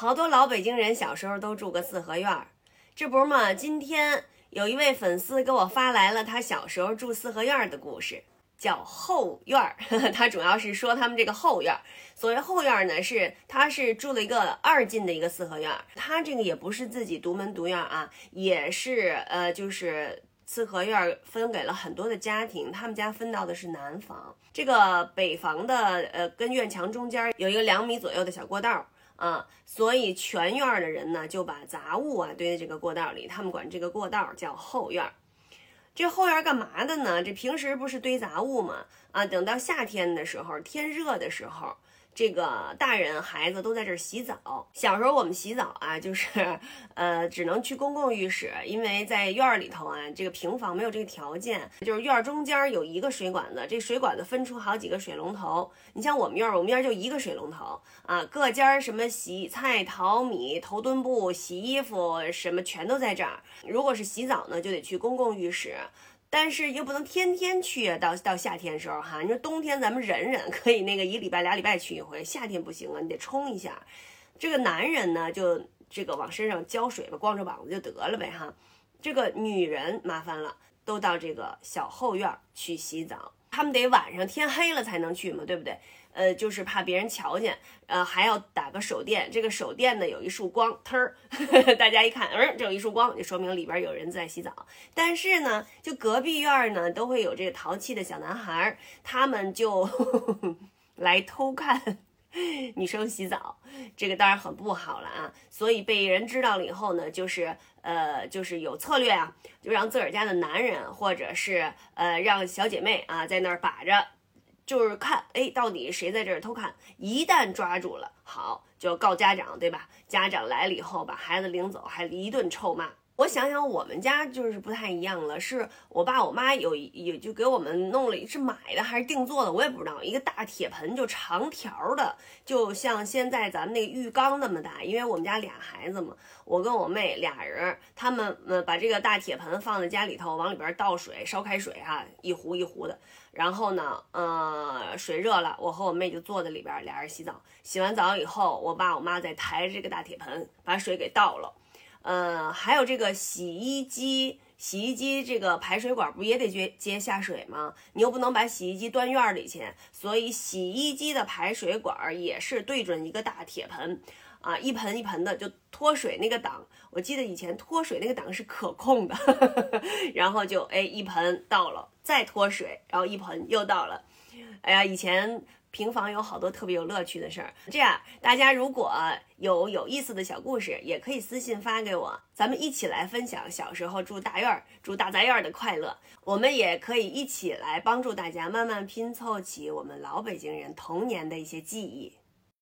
好多老北京人小时候都住个四合院儿，这不是嘛？今天有一位粉丝给我发来了他小时候住四合院儿的故事，叫后院儿。他主要是说他们这个后院儿。所谓后院儿呢，是他是住了一个二进的一个四合院儿。他这个也不是自己独门独院啊，也是呃，就是四合院儿分给了很多的家庭。他们家分到的是南房，这个北房的呃，跟院墙中间有一个两米左右的小过道。啊，所以全院的人呢，就把杂物啊堆在这个过道里，他们管这个过道叫后院。这后院干嘛的呢？这平时不是堆杂物嘛？啊，等到夏天的时候，天热的时候。这个大人孩子都在这儿洗澡。小时候我们洗澡啊，就是呃，只能去公共浴室，因为在院儿里头啊，这个平房没有这个条件。就是院儿中间有一个水管子，这水管子分出好几个水龙头。你像我们院儿，我们院儿就一个水龙头啊，各家什么洗菜、淘米、头墩布、洗衣服什么全都在这儿。如果是洗澡呢，就得去公共浴室。但是又不能天天去啊，到到夏天时候哈，你说冬天咱们忍忍，可以那个一礼拜俩礼拜去一回，夏天不行啊，你得冲一下。这个男人呢，就这个往身上浇水吧，光着膀子就得了呗哈。这个女人麻烦了，都到这个小后院去洗澡，他们得晚上天黑了才能去嘛，对不对？呃，就是怕别人瞧见，呃，还要打个手电。这个手电呢，有一束光，忒儿，大家一看，嗯，这有一束光，就说明里边有人在洗澡。但是呢，就隔壁院呢，都会有这个淘气的小男孩，他们就 来偷看 女生洗澡。这个当然很不好了啊。所以被人知道了以后呢，就是呃，就是有策略啊，就让自个儿家的男人，或者是呃，让小姐妹啊，在那儿把着。就是看，哎，到底谁在这儿偷看？一旦抓住了，好，就告家长，对吧？家长来了以后，把孩子领走，还一顿臭骂。我想想，我们家就是不太一样了，是我爸我妈有有就给我们弄了，是买的还是定做的，我也不知道。一个大铁盆，就长条的，就像现在咱们那个浴缸那么大。因为我们家俩孩子嘛，我跟我妹俩人，他们呃把这个大铁盆放在家里头，往里边倒水，烧开水哈，一壶一壶的。然后呢，呃，水热了，我和我妹就坐在里边，俩人洗澡。洗完澡以后，我爸我妈再抬着这个大铁盆，把水给倒了。呃，还有这个洗衣机，洗衣机这个排水管不也得接接下水吗？你又不能把洗衣机端院里去，所以洗衣机的排水管也是对准一个大铁盆，啊，一盆一盆的就脱水那个档，我记得以前脱水那个档是可控的，然后就哎一盆倒了，再脱水，然后一盆又倒了，哎呀，以前。平房有好多特别有乐趣的事儿，这样大家如果有有意思的小故事，也可以私信发给我，咱们一起来分享小时候住大院儿、住大杂院儿的快乐。我们也可以一起来帮助大家慢慢拼凑起我们老北京人童年的一些记忆。